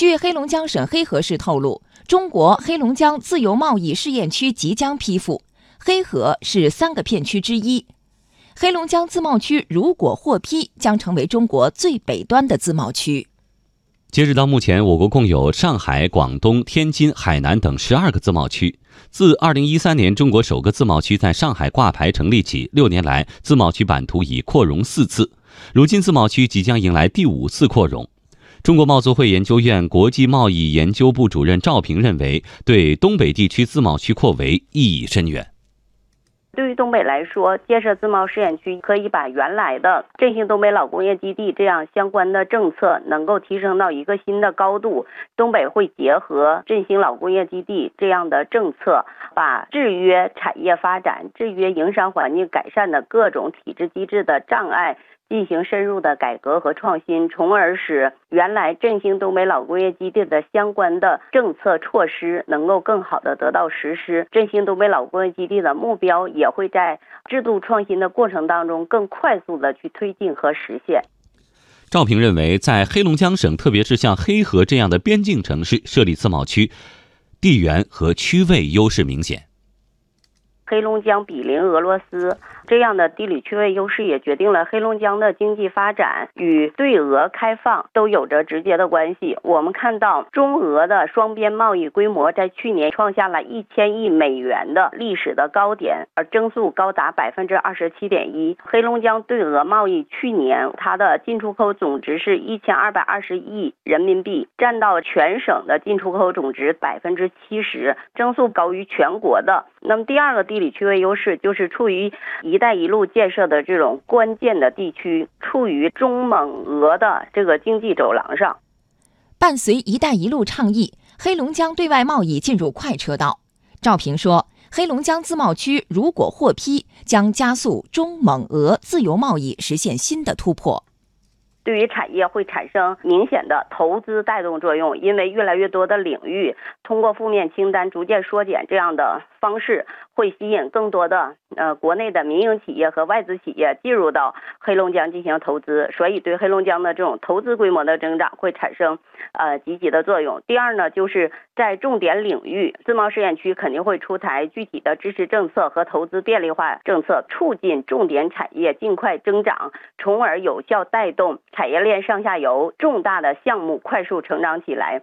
据黑龙江省黑河市透露，中国黑龙江自由贸易试验区即将批复，黑河是三个片区之一。黑龙江自贸区如果获批，将成为中国最北端的自贸区。截止到目前，我国共有上海、广东、天津、海南等十二个自贸区。自二零一三年中国首个自贸区在上海挂牌成立起，六年来自贸区版图已扩容四次。如今自贸区即将迎来第五次扩容。中国贸促会研究院国际贸易研究部主任赵平认为，对东北地区自贸区扩围意义深远。对于东北来说，建设自贸试验区可以把原来的振兴东北老工业基地这样相关的政策能够提升到一个新的高度。东北会结合振兴老工业基地这样的政策，把制约产业发展、制约营商环境改善的各种体制机制的障碍。进行深入的改革和创新，从而使原来振兴东北老工业基地的相关的政策措施能够更好的得到实施。振兴东北老工业基地的目标也会在制度创新的过程当中更快速的去推进和实现。赵平认为，在黑龙江省，特别是像黑河这样的边境城市设立自贸区，地缘和区位优势明显。黑龙江比邻俄罗斯。这样的地理区位优势也决定了黑龙江的经济发展与对俄开放都有着直接的关系。我们看到中俄的双边贸易规模在去年创下了一千亿美元的历史的高点，而增速高达百分之二十七点一。黑龙江对俄贸易去年它的进出口总值是一千二百二十亿人民币，占到全省的进出口总值百分之七十，增速高于全国的。那么第二个地理区位优势就是处于一。“一带一路”建设的这种关键的地区，处于中蒙俄的这个经济走廊上。伴随“一带一路”倡议，黑龙江对外贸易进入快车道。赵平说：“黑龙江自贸区如果获批，将加速中蒙俄自由贸易实现新的突破。”对于产业会产生明显的投资带动作用，因为越来越多的领域通过负面清单逐渐缩减这样的方式，会吸引更多的呃国内的民营企业和外资企业进入到黑龙江进行投资，所以对黑龙江的这种投资规模的增长会产生呃积极的作用。第二呢，就是在重点领域，自贸试验区肯定会出台具体的支持政策和投资便利化政策，促进重点产业尽快增长，从而有效带动。产业链上下游重大的项目快速成长起来，